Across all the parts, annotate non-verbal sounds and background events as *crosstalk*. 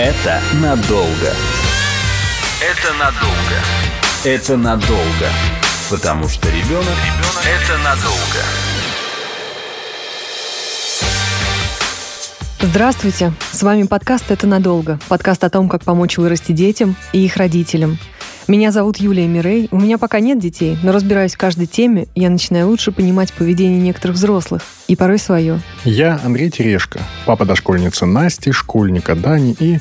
Это надолго. Это надолго. Это надолго. Потому что ребенок, ребенок это надолго. Здравствуйте! С вами подкаст «Это надолго». Подкаст о том, как помочь вырасти детям и их родителям. Меня зовут Юлия Мирей. У меня пока нет детей, но разбираясь в каждой теме, я начинаю лучше понимать поведение некоторых взрослых и порой свое. Я Андрей Терешко, папа дошкольницы Насти, школьника Дани и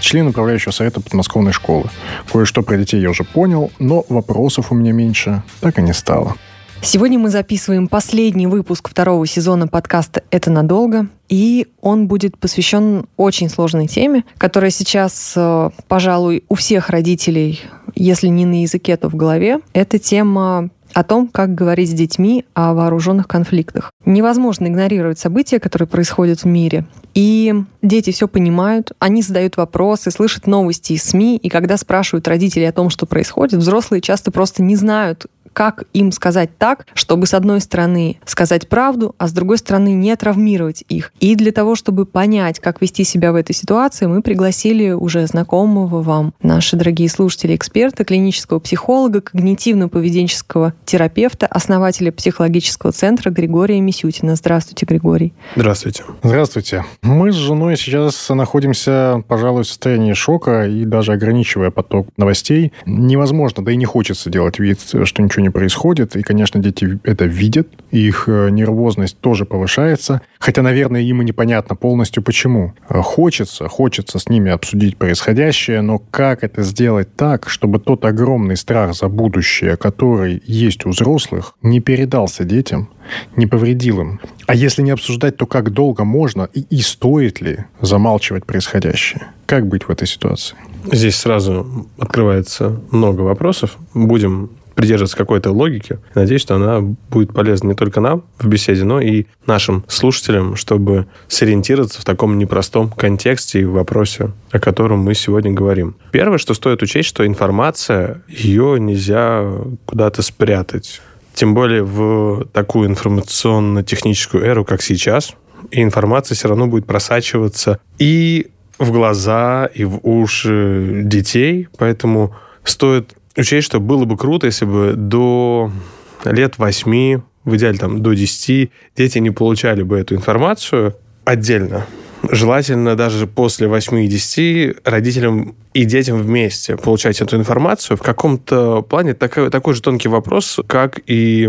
член управляющего совета подмосковной школы. Кое-что про детей я уже понял, но вопросов у меня меньше так и не стало. Сегодня мы записываем последний выпуск второго сезона подкаста «Это надолго», и он будет посвящен очень сложной теме, которая сейчас, э, пожалуй, у всех родителей, если не на языке, то в голове. Это тема о том, как говорить с детьми о вооруженных конфликтах. Невозможно игнорировать события, которые происходят в мире. И дети все понимают, они задают вопросы, слышат новости из СМИ, и когда спрашивают родителей о том, что происходит, взрослые часто просто не знают, как им сказать так, чтобы с одной стороны сказать правду, а с другой стороны не травмировать их. И для того, чтобы понять, как вести себя в этой ситуации, мы пригласили уже знакомого вам, наши дорогие слушатели, эксперта, клинического психолога, когнитивно-поведенческого терапевта, основателя психологического центра Григория Мисютина. Здравствуйте, Григорий. Здравствуйте. Здравствуйте. Мы с женой сейчас находимся, пожалуй, в состоянии шока и даже ограничивая поток новостей. Невозможно, да и не хочется делать вид, что ничего не происходит. И, конечно, дети это видят, их э, нервозность тоже повышается. Хотя, наверное, им и непонятно полностью почему. Э, хочется, хочется с ними обсудить происходящее, но как это сделать так, чтобы тот огромный страх за будущее, который есть у взрослых, не передался детям, не повредил им. А если не обсуждать, то как долго можно и, и стоит ли замалчивать происходящее? Как быть в этой ситуации? Здесь сразу открывается много вопросов. Будем придерживаться какой-то логики. Надеюсь, что она будет полезна не только нам в беседе, но и нашим слушателям, чтобы сориентироваться в таком непростом контексте и вопросе, о котором мы сегодня говорим. Первое, что стоит учесть, что информация, ее нельзя куда-то спрятать. Тем более в такую информационно-техническую эру, как сейчас, и информация все равно будет просачиваться и в глаза, и в уши детей, поэтому стоит учесть, что было бы круто, если бы до лет 8, в идеале там до 10, дети не получали бы эту информацию отдельно. Желательно даже после 8 и 10 родителям и детям вместе получать эту информацию. В каком-то плане такой, такой же тонкий вопрос, как и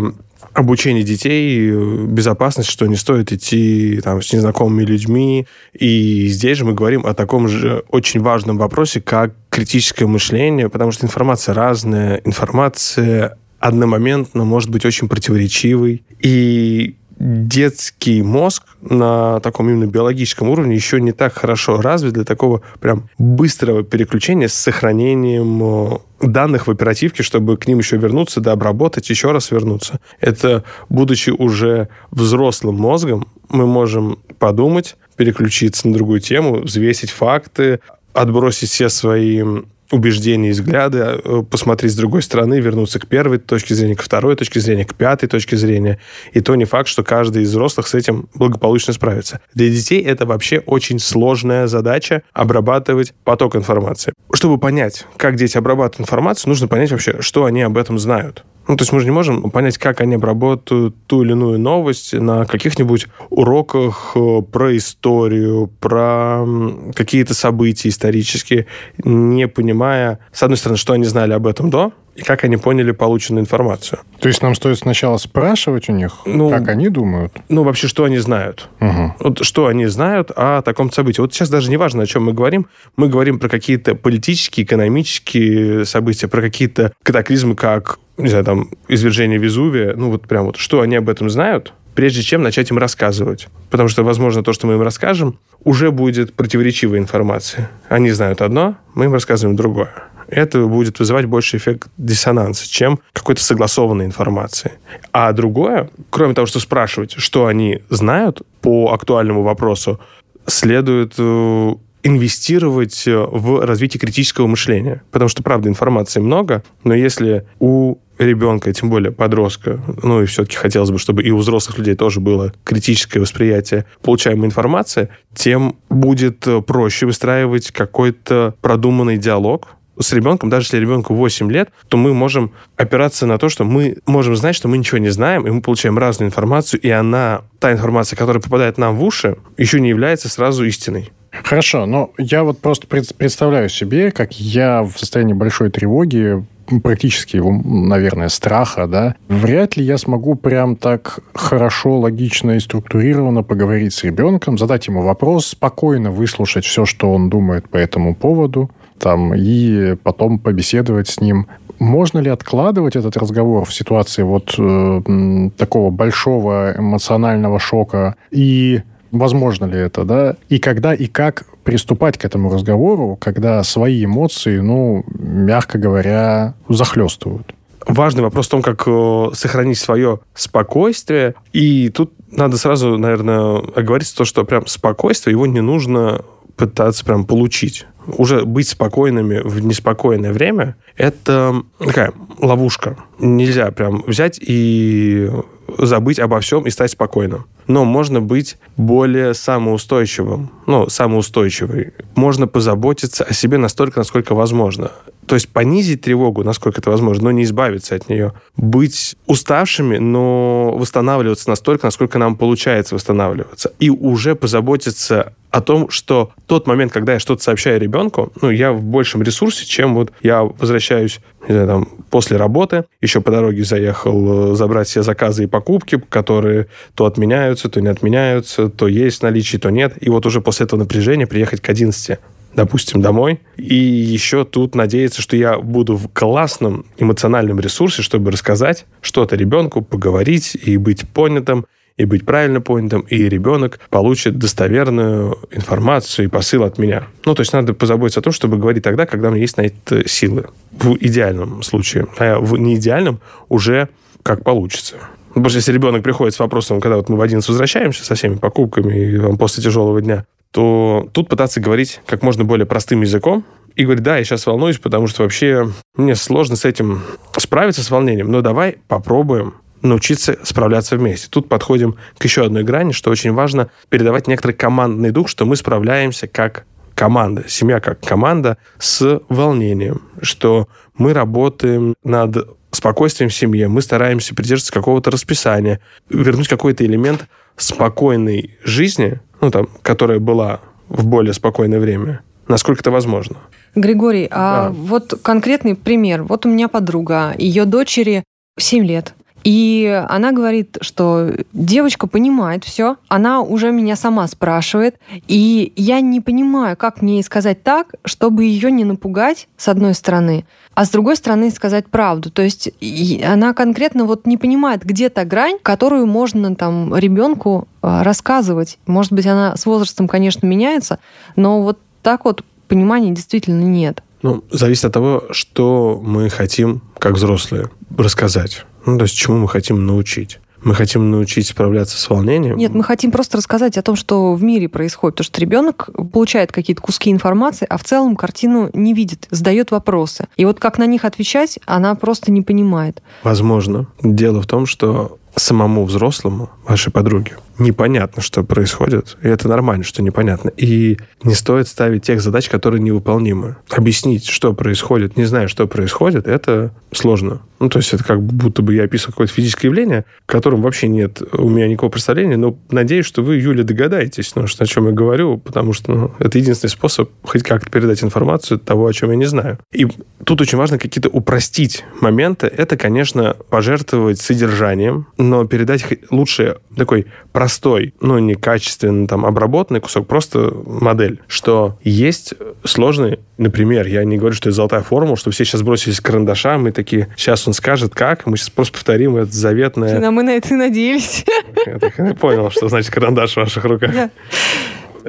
обучение детей, безопасность, что не стоит идти там, с незнакомыми людьми. И здесь же мы говорим о таком же очень важном вопросе, как критическое мышление, потому что информация разная, информация одномоментно может быть очень противоречивой. И детский мозг на таком именно биологическом уровне еще не так хорошо развит для такого прям быстрого переключения с сохранением э, данных в оперативке, чтобы к ним еще вернуться, да, обработать, еще раз вернуться. Это, будучи уже взрослым мозгом, мы можем подумать, переключиться на другую тему, взвесить факты, отбросить все свои убеждения и взгляды, э, посмотреть с другой стороны, вернуться к первой точке зрения, к второй точке зрения, к пятой точке зрения. И то не факт, что каждый из взрослых с этим благополучно справится. Для детей это вообще очень сложная задача обрабатывать поток информации. Чтобы понять, как дети обрабатывают информацию, нужно понять вообще, что они об этом знают. Ну, то есть мы же не можем понять, как они обработают ту или иную новость на каких-нибудь уроках э, про историю, про какие-то события исторические, не понимая, с одной стороны, что они знали об этом до, и как они поняли полученную информацию. То есть нам стоит сначала спрашивать у них, ну, как они думают? Ну, вообще, что они знают. Угу. Вот что они знают о таком событии. Вот сейчас даже не важно, о чем мы говорим. Мы говорим про какие-то политические, экономические события, про какие-то катаклизмы, как не знаю, там, извержение Везувия, ну вот прям вот, что они об этом знают, прежде чем начать им рассказывать. Потому что, возможно, то, что мы им расскажем, уже будет противоречивая информация. Они знают одно, мы им рассказываем другое. Это будет вызывать больше эффект диссонанса, чем какой-то согласованной информации. А другое, кроме того, что спрашивать, что они знают по актуальному вопросу, следует э, инвестировать в развитие критического мышления. Потому что, правда, информации много, но если у ребенка, тем более подростка, ну и все-таки хотелось бы, чтобы и у взрослых людей тоже было критическое восприятие получаемой информации, тем будет проще выстраивать какой-то продуманный диалог, с ребенком, даже если ребенку 8 лет, то мы можем опираться на то, что мы можем знать, что мы ничего не знаем, и мы получаем разную информацию, и она, та информация, которая попадает нам в уши, еще не является сразу истиной. Хорошо, но я вот просто представляю себе, как я в состоянии большой тревоги практически его, наверное, страха, да, вряд ли я смогу прям так хорошо, логично и структурированно поговорить с ребенком, задать ему вопрос, спокойно выслушать все, что он думает по этому поводу, там, и потом побеседовать с ним. Можно ли откладывать этот разговор в ситуации вот э, такого большого эмоционального шока и возможно ли это, да, и когда и как приступать к этому разговору, когда свои эмоции, ну, мягко говоря, захлестывают. Важный вопрос в том, как э, сохранить свое спокойствие. И тут надо сразу, наверное, оговориться то, что прям спокойствие, его не нужно пытаться прям получить. Уже быть спокойными в неспокойное время – это такая ловушка. Нельзя прям взять и забыть обо всем и стать спокойным. Но можно быть более самоустойчивым. Ну, самоустойчивый. Можно позаботиться о себе настолько, насколько возможно. То есть понизить тревогу, насколько это возможно, но не избавиться от нее. Быть уставшими, но восстанавливаться настолько, насколько нам получается восстанавливаться. И уже позаботиться о том, что тот момент, когда я что-то сообщаю ребенку, ну, я в большем ресурсе, чем вот я возвращаюсь, не знаю, там, после работы, еще по дороге заехал э, забрать все заказы и покупки, которые то отменяются, то не отменяются, то есть в наличии, то нет. И вот уже после этого напряжения приехать к 11 допустим, домой. И еще тут надеяться, что я буду в классном эмоциональном ресурсе, чтобы рассказать что-то ребенку, поговорить и быть понятым, и быть правильно понятым, и ребенок получит достоверную информацию и посыл от меня. Ну, то есть надо позаботиться о том, чтобы говорить тогда, когда у меня есть на это силы. В идеальном случае. А в неидеальном уже как получится. Потому что если ребенок приходит с вопросом, когда вот мы в 11 возвращаемся со всеми покупками и там, после тяжелого дня, то тут пытаться говорить как можно более простым языком и говорить, да, я сейчас волнуюсь, потому что вообще мне сложно с этим справиться, с волнением, но давай попробуем научиться справляться вместе. Тут подходим к еще одной грани, что очень важно передавать некоторый командный дух, что мы справляемся как команда, семья как команда с волнением, что мы работаем над спокойствием в семье, мы стараемся придерживаться какого-то расписания, вернуть какой-то элемент спокойной жизни, ну, там, которая была в более спокойное время, насколько это возможно. Григорий, а да. вот конкретный пример. Вот у меня подруга, ее дочери 7 лет. И она говорит, что девочка понимает все, она уже меня сама спрашивает, и я не понимаю, как мне ей сказать так, чтобы ее не напугать, с одной стороны, а с другой стороны сказать правду. То есть она конкретно вот не понимает, где та грань, которую можно там ребенку а, рассказывать. Может быть, она с возрастом, конечно, меняется, но вот так вот понимания действительно нет. Ну, зависит от того, что мы хотим, как взрослые, рассказать. Ну, то есть чему мы хотим научить. Мы хотим научить справляться с волнением. Нет, мы хотим просто рассказать о том, что в мире происходит. Потому что ребенок получает какие-то куски информации, а в целом картину не видит, задает вопросы. И вот как на них отвечать, она просто не понимает. Возможно. Дело в том, что самому взрослому, вашей подруге, непонятно, что происходит, и это нормально, что непонятно. И не стоит ставить тех задач, которые невыполнимы. Объяснить, что происходит, не зная, что происходит, это сложно. Ну, то есть это как будто бы я описывал какое-то физическое явление, о вообще нет у меня никакого представления, но надеюсь, что вы, Юля, догадаетесь, ну, что, о чем я говорю, потому что ну, это единственный способ хоть как-то передать информацию того, о чем я не знаю. И тут очень важно какие-то упростить моменты. Это, конечно, пожертвовать содержанием, но передать лучше такой простой, но не качественно там обработанный кусок, просто модель, что есть сложный, например, я не говорю, что это золотая формула, что все сейчас бросились к карандашам и такие, сейчас он скажет как, мы сейчас просто повторим это заветное. А мы на это и надеялись. Я понял, что значит карандаш в ваших руках.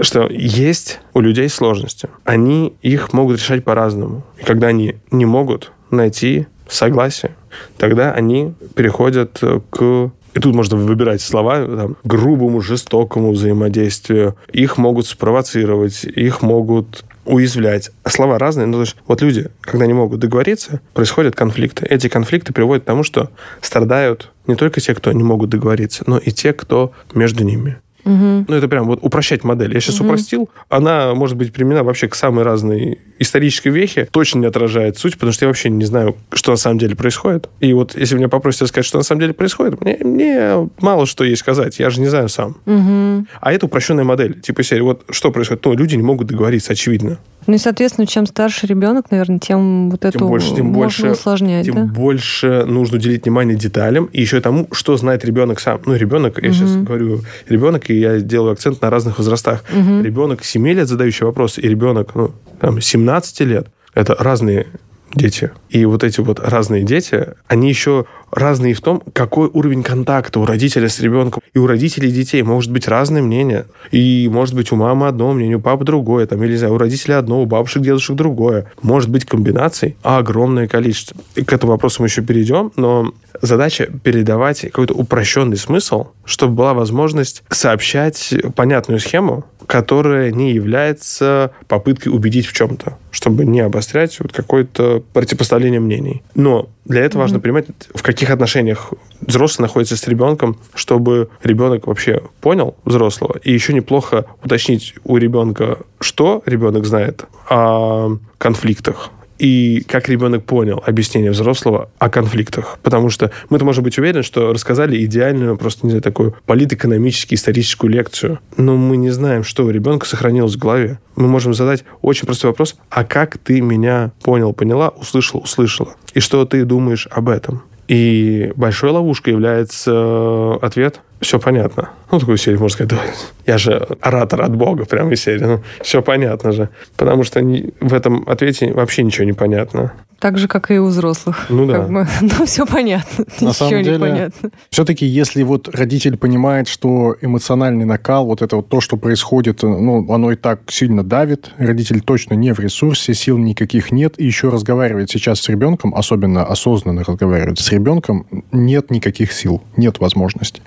что есть у людей сложности. Они их могут решать по-разному. И когда они не могут найти согласие, тогда они переходят к и тут можно выбирать слова там, грубому, жестокому взаимодействию. Их могут спровоцировать, их могут уязвлять. Слова разные, но вот люди, когда не могут договориться, происходят конфликты. Эти конфликты приводят к тому, что страдают не только те, кто не могут договориться, но и те, кто между ними. Угу. Ну, это прям вот упрощать модель. Я сейчас угу. упростил. Она может быть применена вообще к самой разной исторической вехе. Точно не отражает суть, потому что я вообще не знаю, что на самом деле происходит. И вот если меня попросят сказать, что на самом деле происходит, мне, мне мало что есть сказать. Я же не знаю сам. Угу. А это упрощенная модель. Типа серии, вот что происходит? Ну, люди не могут договориться, очевидно. Ну и, соответственно, чем старше ребенок, наверное, тем вот эту больше, тем можно больше, усложнять. Тем да? больше нужно уделить внимание деталям и еще тому, что знает ребенок сам. Ну, ребенок, я угу. сейчас говорю ребенок, и я делаю акцент на разных возрастах. Угу. Ребенок 7 лет задающий вопросы, и ребенок ну, там, 17 лет. Это разные дети. И вот эти вот разные дети, они еще разные в том, какой уровень контакта у родителя с ребенком. И у родителей детей может быть разное мнение. И может быть у мамы одно мнение, у папы другое. Там, или, не знаю, у родителей одно, у бабушек, дедушек другое. Может быть комбинаций огромное количество. И к этому вопросу мы еще перейдем, но задача передавать какой-то упрощенный смысл, чтобы была возможность сообщать понятную схему, которая не является попыткой убедить в чем-то, чтобы не обострять вот какое-то противопоставление мнений. Но для этого mm-hmm. важно понимать, в каких отношениях взрослый находится с ребенком, чтобы ребенок вообще понял взрослого. И еще неплохо уточнить у ребенка, что ребенок знает о конфликтах, и как ребенок понял объяснение взрослого о конфликтах. Потому что мы-то можем быть уверены, что рассказали идеальную, просто, не знаю, такую политэкономическую, историческую лекцию. Но мы не знаем, что у ребенка сохранилось в голове. Мы можем задать очень простой вопрос, а как ты меня понял, поняла, услышал, услышала? И что ты думаешь об этом? И большой ловушкой является э, ответ «все понятно». Ну, такую серию можно сказать, да, я же оратор от Бога, прямо из серии. Ну, все понятно же. Потому что в этом ответе вообще ничего не понятно. Так же, как и у взрослых. Ну да. Как бы, *laughs* ну, все понятно. На Ничего самом деле, непонятно. все-таки, если вот родитель понимает, что эмоциональный накал, вот это вот то, что происходит, ну, оно и так сильно давит, родитель точно не в ресурсе, сил никаких нет, и еще разговаривает сейчас с ребенком, особенно осознанно разговаривает с ребенком, нет никаких сил, нет возможности.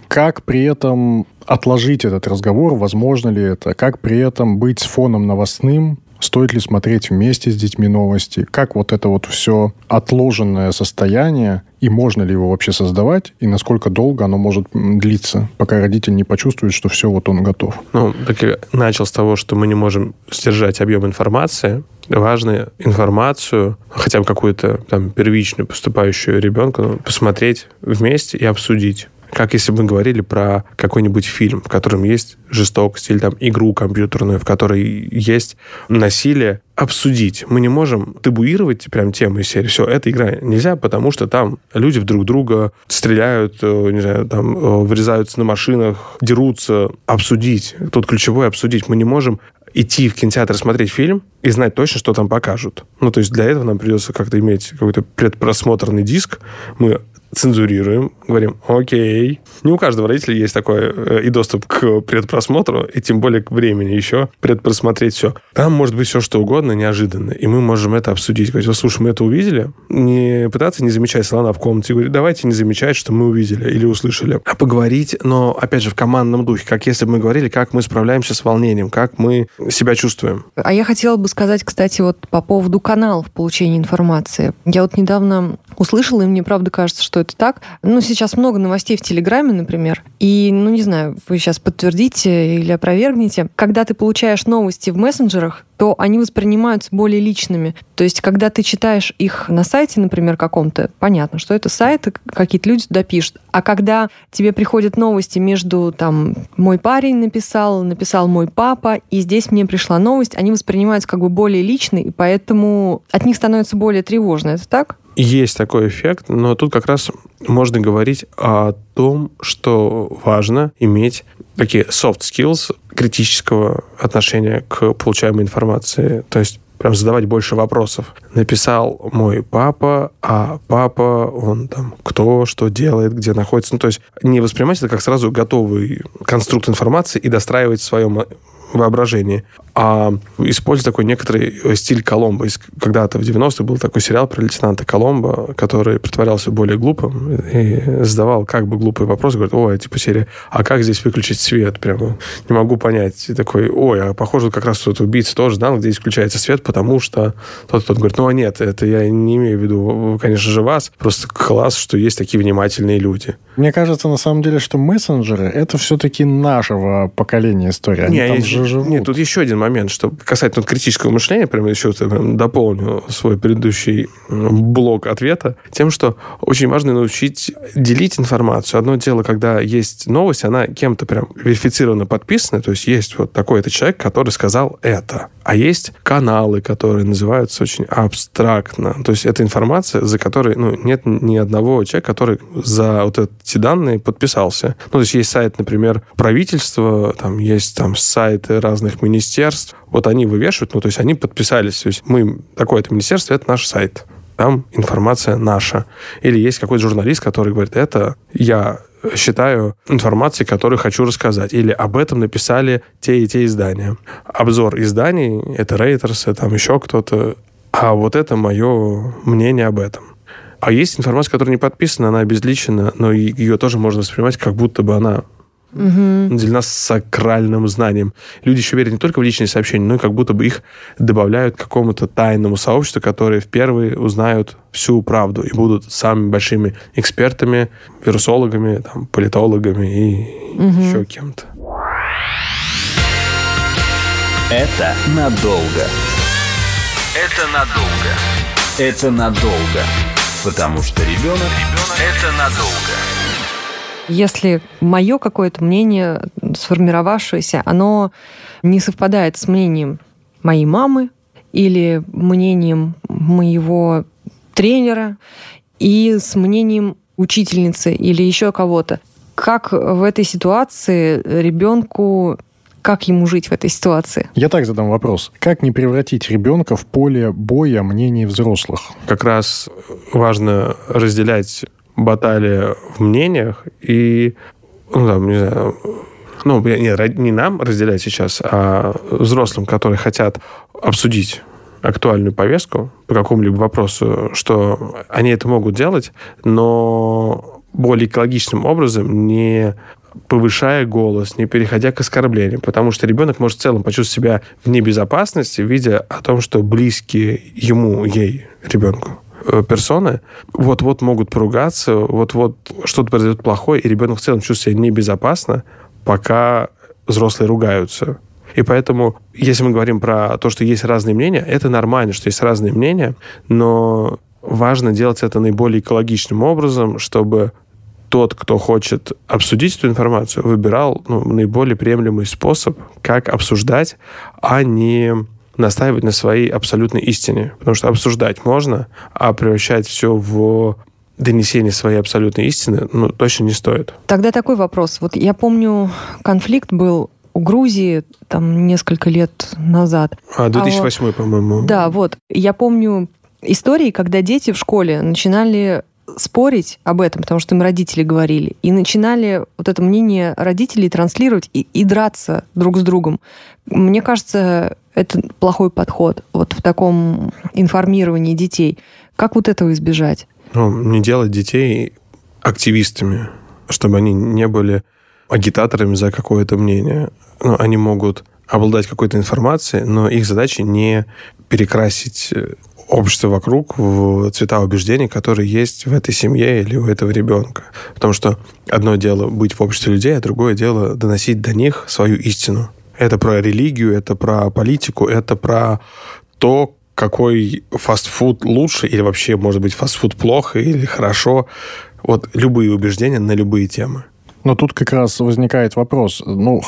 При этом отложить этот разговор, возможно ли это, как при этом быть с фоном новостным, Стоит ли смотреть вместе с детьми новости? Как вот это вот все отложенное состояние, и можно ли его вообще создавать, и насколько долго оно может длиться, пока родитель не почувствует, что все, вот он готов? Ну, так я начал с того, что мы не можем сдержать объем информации, важно информацию, хотя бы какую-то там первичную, поступающую ребенку, ну, посмотреть вместе и обсудить как если бы мы говорили про какой-нибудь фильм, в котором есть жестокость или там игру компьютерную, в которой есть насилие, обсудить. Мы не можем табуировать прям тему из серии. Все, эта игра нельзя, потому что там люди друг друга стреляют, э, не знаю, там э, врезаются на машинах, дерутся. Обсудить. Тут ключевое обсудить. Мы не можем идти в кинотеатр смотреть фильм и знать точно, что там покажут. Ну, то есть для этого нам придется как-то иметь какой-то предпросмотрный диск. Мы цензурируем, говорим, окей. Не у каждого родителя есть такой э, и доступ к предпросмотру, и тем более к времени еще предпросмотреть все. Там может быть все, что угодно, неожиданно, и мы можем это обсудить. Говорить, слушай, мы это увидели, не пытаться не замечать слона в комнате, говорить, давайте не замечать, что мы увидели или услышали, а поговорить, но, опять же, в командном духе, как если бы мы говорили, как мы справляемся с волнением, как мы себя чувствуем. А я хотела бы сказать, кстати, вот по поводу каналов получения информации. Я вот недавно услышала, и мне правда кажется, что это так. Ну, сейчас много новостей в Телеграме, например, и, ну, не знаю, вы сейчас подтвердите или опровергнете. Когда ты получаешь новости в мессенджерах, то они воспринимаются более личными. То есть, когда ты читаешь их на сайте, например, каком-то, понятно, что это сайт, какие-то люди туда пишут. А когда тебе приходят новости между, там, мой парень написал, написал мой папа, и здесь мне пришла новость, они воспринимаются как бы более личные, и поэтому от них становится более тревожно. Это так? Есть такой эффект, но тут как раз можно говорить о том, что важно иметь такие soft skills критического отношения к получаемой информации. То есть прям задавать больше вопросов. Написал мой папа, а папа, он там кто, что делает, где находится. Ну, то есть не воспринимать это как сразу готовый конструкт информации и достраивать в своем воображении, а используя такой некоторый стиль Коломбо. Когда-то в 90-х был такой сериал про лейтенанта Коломбо, который притворялся более глупым и задавал как бы глупые вопросы. Говорит, ой, типа серия, а как здесь выключить свет? Прямо не могу понять. И такой, ой, а похоже, как раз тот убийца тоже знал, где здесь включается свет, потому что тот, тот говорит, ну, а нет, это я не имею в виду, конечно же, вас. Просто класс, что есть такие внимательные люди. Мне кажется, на самом деле, что мессенджеры — это все-таки нашего поколения история. Они не, там есть, же живут. Нет, тут еще один момент, что касательно критического мышления, прямо еще прям дополню свой предыдущий блок ответа тем, что очень важно научить делить информацию. Одно дело, когда есть новость, она кем-то прям верифицированно подписана, то есть есть вот такой-то человек, который сказал это. А есть каналы, которые называются очень абстрактно. То есть это информация, за которой ну, нет ни одного человека, который за вот эти данные подписался. Ну, то есть есть сайт, например, правительства, там есть там сайты разных министерств. Вот они вывешивают, ну, то есть они подписались. То есть мы, такое-то министерство, это наш сайт там информация наша. Или есть какой-то журналист, который говорит, это я считаю информацией, которую хочу рассказать. Или об этом написали те и те издания. Обзор изданий, это Reuters, там еще кто-то. А вот это мое мнение об этом. А есть информация, которая не подписана, она обезличена, но ее тоже можно воспринимать, как будто бы она угу. наделена сакральным знанием. Люди еще верят не только в личные сообщения, но и как будто бы их добавляют к какому-то тайному сообществу, которые впервые узнают всю правду и будут самыми большими экспертами, вирусологами, там, политологами и угу. еще кем-то. Это надолго. Это надолго. Это надолго. Потому что ребенок, ребенок это надолго. Если мое какое-то мнение, сформировавшееся, оно не совпадает с мнением моей мамы или мнением моего тренера и с мнением учительницы или еще кого-то. Как в этой ситуации ребенку как ему жить в этой ситуации? Я так задам вопрос. Как не превратить ребенка в поле боя мнений взрослых? Как раз важно разделять баталия в мнениях и, ну, там, не знаю, ну, не, не нам разделять сейчас, а взрослым, которые хотят обсудить актуальную повестку по какому-либо вопросу, что они это могут делать, но более экологичным образом, не повышая голос, не переходя к оскорблениям, потому что ребенок может в целом почувствовать себя в небезопасности, видя о том, что близкие ему, ей, ребенку, персоны вот-вот могут поругаться, вот-вот что-то произойдет плохое, и ребенок в целом чувствует себя небезопасно, пока взрослые ругаются. И поэтому, если мы говорим про то, что есть разные мнения, это нормально, что есть разные мнения, но важно делать это наиболее экологичным образом, чтобы тот, кто хочет обсудить эту информацию, выбирал ну, наиболее приемлемый способ, как обсуждать, а не настаивать на своей абсолютной истине. Потому что обсуждать можно, а превращать все в донесение своей абсолютной истины, ну, точно не стоит. Тогда такой вопрос. Вот я помню, конфликт был у Грузии там несколько лет назад. А, 2008, а, по-моему. Да, вот. Я помню истории, когда дети в школе начинали спорить об этом, потому что им родители говорили, и начинали вот это мнение родителей транслировать и, и драться друг с другом. Мне кажется, это плохой подход вот в таком информировании детей. Как вот этого избежать? Ну, не делать детей активистами, чтобы они не были агитаторами за какое-то мнение. Ну, они могут обладать какой-то информацией, но их задача не перекрасить общество вокруг цвета убеждений, которые есть в этой семье или у этого ребенка. Потому что одно дело быть в обществе людей, а другое дело доносить до них свою истину. Это про религию, это про политику, это про то, какой фастфуд лучше, или вообще, может быть, фастфуд плохо или хорошо. Вот любые убеждения на любые темы. Но тут как раз возникает вопрос, ну,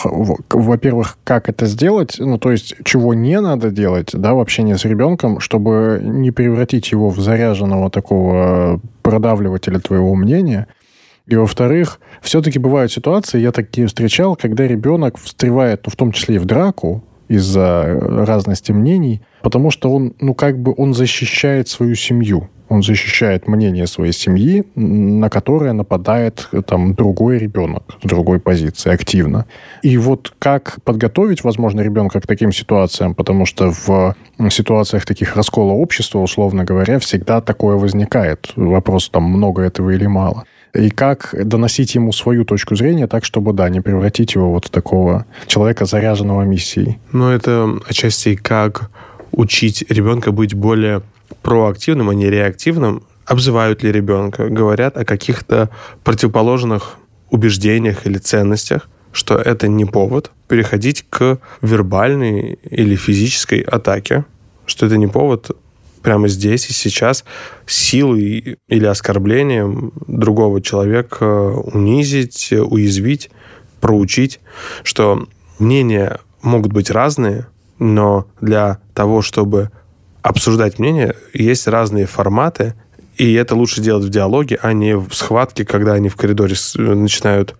во-первых, как это сделать, ну, то есть, чего не надо делать, да, в общении с ребенком, чтобы не превратить его в заряженного такого продавливателя твоего мнения. И, во-вторых, все-таки бывают ситуации, я такие встречал, когда ребенок встревает, ну, в том числе и в драку, из-за разности мнений, потому что он, ну, как бы он защищает свою семью. Он защищает мнение своей семьи, на которое нападает там другой ребенок с другой позиции активно. И вот как подготовить, возможно, ребенка к таким ситуациям, потому что в ситуациях таких раскола общества, условно говоря, всегда такое возникает. Вопрос там много этого или мало и как доносить ему свою точку зрения так, чтобы, да, не превратить его вот в такого человека, заряженного миссией. Ну, это отчасти как учить ребенка быть более проактивным, а не реактивным, обзывают ли ребенка, говорят о каких-то противоположных убеждениях или ценностях, что это не повод переходить к вербальной или физической атаке, что это не повод прямо здесь и сейчас силой или оскорблением другого человека унизить, уязвить, проучить, что мнения могут быть разные, но для того, чтобы обсуждать мнения, есть разные форматы, и это лучше делать в диалоге, а не в схватке, когда они в коридоре начинают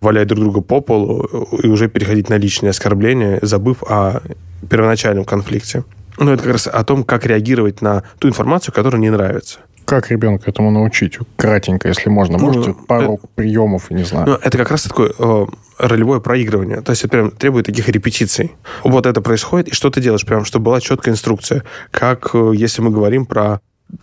валять друг друга по полу и уже переходить на личные оскорбления, забыв о первоначальном конфликте. Ну, это как раз о том, как реагировать на ту информацию, которая не нравится. Как ребенка этому научить? Кратенько, если можно. Можете ну, пару это, приемов, не знаю. Ну, это как раз такое э, ролевое проигрывание. То есть это прям требует таких репетиций. Вот это происходит, и что ты делаешь, прям, чтобы была четкая инструкция. Как, э, если мы говорим про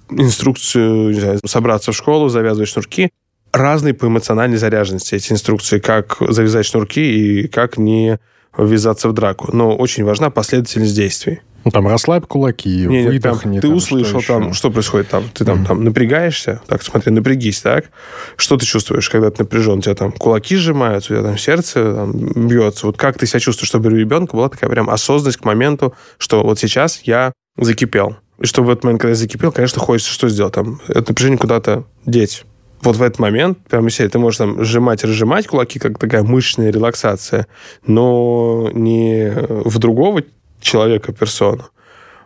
инструкцию, не знаю, собраться в школу, завязывать шнурки, разные по эмоциональной заряженности эти инструкции, как завязать шнурки и как не ввязаться в драку. Но очень важна последовательность действий. Ну, там расслабь кулаки, не, выдохни. Ты там, услышал что там, что происходит там. Ты там, mm там напрягаешься. Так, смотри, напрягись, так. Что ты чувствуешь, когда ты напряжен? У тебя там кулаки сжимаются, у тебя там сердце там, бьется. Вот как ты себя чувствуешь, чтобы у ребенка была такая прям осознанность к моменту, что вот сейчас я закипел. И чтобы в этот момент, когда я закипел, конечно, хочется что сделать? Там, это напряжение куда-то деть вот в этот момент, прямо себе, ты можешь там сжимать разжимать кулаки, как такая мышечная релаксация, но не в другого человека, персону,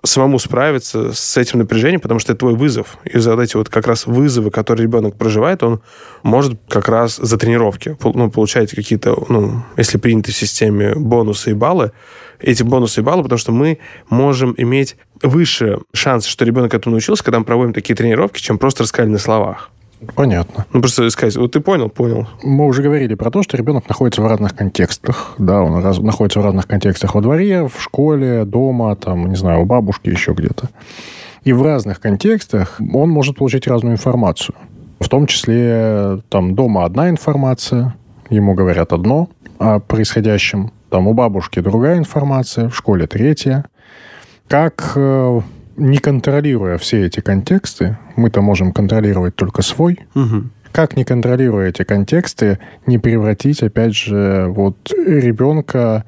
самому справиться с этим напряжением, потому что это твой вызов. И за эти вот как раз вызовы, которые ребенок проживает, он может как раз за тренировки, ну, получаете какие-то, ну, если приняты в системе бонусы и баллы, эти бонусы и баллы, потому что мы можем иметь выше шанс, что ребенок этому научился, когда мы проводим такие тренировки, чем просто рассказали на словах. Понятно. Ну, просто сказать, вот ты понял, понял. Мы уже говорили про то, что ребенок находится в разных контекстах. Да, он раз, находится в разных контекстах во дворе, в школе, дома, там, не знаю, у бабушки, еще где-то. И в разных контекстах он может получить разную информацию. В том числе, там, дома одна информация, ему говорят одно о происходящем. Там у бабушки другая информация, в школе третья. Как э, не контролируя все эти контексты, мы-то можем контролировать только свой, угу. как не контролируя эти контексты, не превратить, опять же, вот ребенка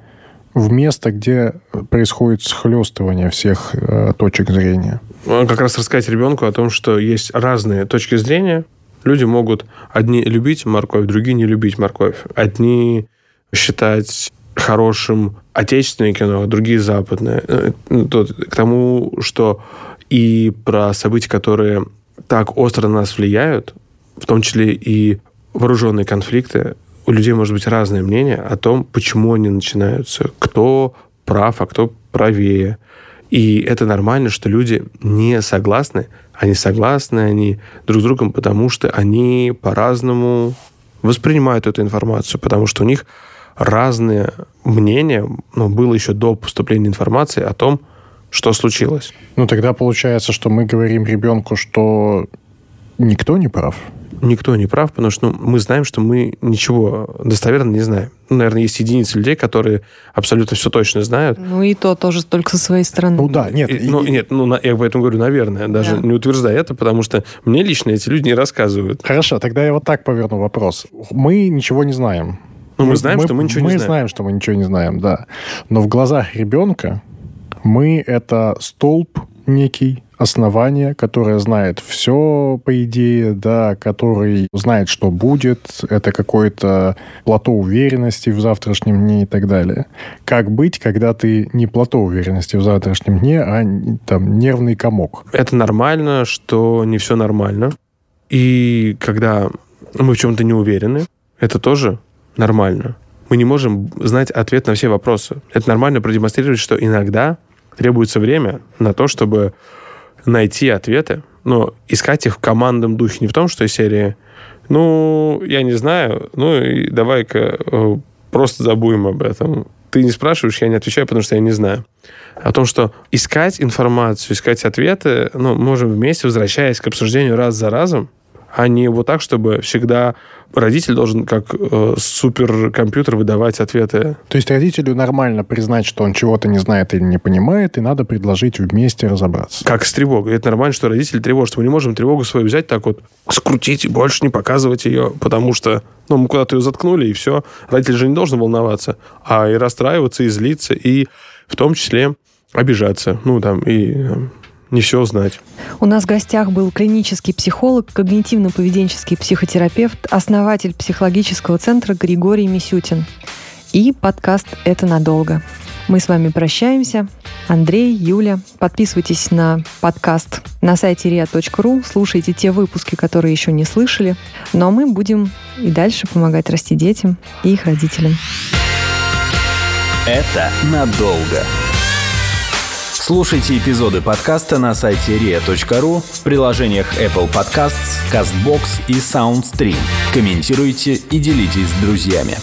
в место, где происходит схлестывание всех э, точек зрения. Как раз рассказать ребенку о том, что есть разные точки зрения. Люди могут одни любить морковь, другие не любить морковь. Одни считать хорошим отечественное кино, другие западные. Э, ну, к тому, что и про события, которые так остро на нас влияют, в том числе и вооруженные конфликты, у людей может быть разное мнение о том, почему они начинаются, кто прав, а кто правее. И это нормально, что люди не согласны. Они согласны, они друг с другом, потому что они по-разному воспринимают эту информацию, потому что у них разные мнения, ну, было еще до поступления информации о том, что случилось. Ну, тогда получается, что мы говорим ребенку, что никто не прав. Никто не прав, потому что ну, мы знаем, что мы ничего достоверно не знаем. Ну, наверное, есть единицы людей, которые абсолютно все точно знают. Ну, и то тоже только со своей стороны. Ну, да, нет. И, ну, нет, ну, я поэтому говорю, наверное, даже да. не утверждая это, потому что мне лично эти люди не рассказывают. Хорошо, тогда я вот так поверну вопрос. Мы ничего не знаем. Ну, мы, мы знаем, мы, что мы ничего мы не знаем. Мы знаем, что мы ничего не знаем, да. Но в глазах ребенка мы — это столб некий, основание, которое знает все, по идее, да, который знает, что будет, это какое-то плато уверенности в завтрашнем дне и так далее. Как быть, когда ты не плато уверенности в завтрашнем дне, а там нервный комок? Это нормально, что не все нормально. И когда мы в чем-то не уверены, это тоже нормально. Мы не можем знать ответ на все вопросы. Это нормально продемонстрировать, что иногда требуется время на то, чтобы найти ответы но искать их в командном духе, не в том, что из серии ну, я не знаю, ну и давай-ка э, просто забудем об этом. Ты не спрашиваешь, я не отвечаю, потому что я не знаю. О том, что искать информацию, искать ответы, ну, можем вместе, возвращаясь к обсуждению раз за разом, а не вот так, чтобы всегда родитель должен как э, суперкомпьютер выдавать ответы. То есть родителю нормально признать, что он чего-то не знает или не понимает, и надо предложить вместе разобраться. Как с тревогой. Это нормально, что родитель тревожится. Мы не можем тревогу свою взять так вот, скрутить и больше не показывать ее, потому что ну, мы куда-то ее заткнули, и все. Родитель же не должен волноваться, а и расстраиваться, и злиться, и в том числе обижаться. Ну, там, и не все знать. У нас в гостях был клинический психолог, когнитивно-поведенческий психотерапевт, основатель психологического центра Григорий Мисютин. И подкаст «Это надолго». Мы с вами прощаемся. Андрей, Юля, подписывайтесь на подкаст на сайте ria.ru, слушайте те выпуски, которые еще не слышали. Ну а мы будем и дальше помогать расти детям и их родителям. Это надолго. Слушайте эпизоды подкаста на сайте ria.ru в приложениях Apple Podcasts, CastBox и SoundStream. Комментируйте и делитесь с друзьями.